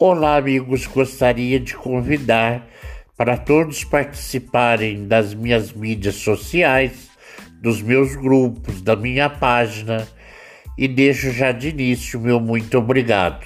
Olá, amigos. Gostaria de convidar para todos participarem das minhas mídias sociais, dos meus grupos, da minha página e deixo já de início meu muito obrigado.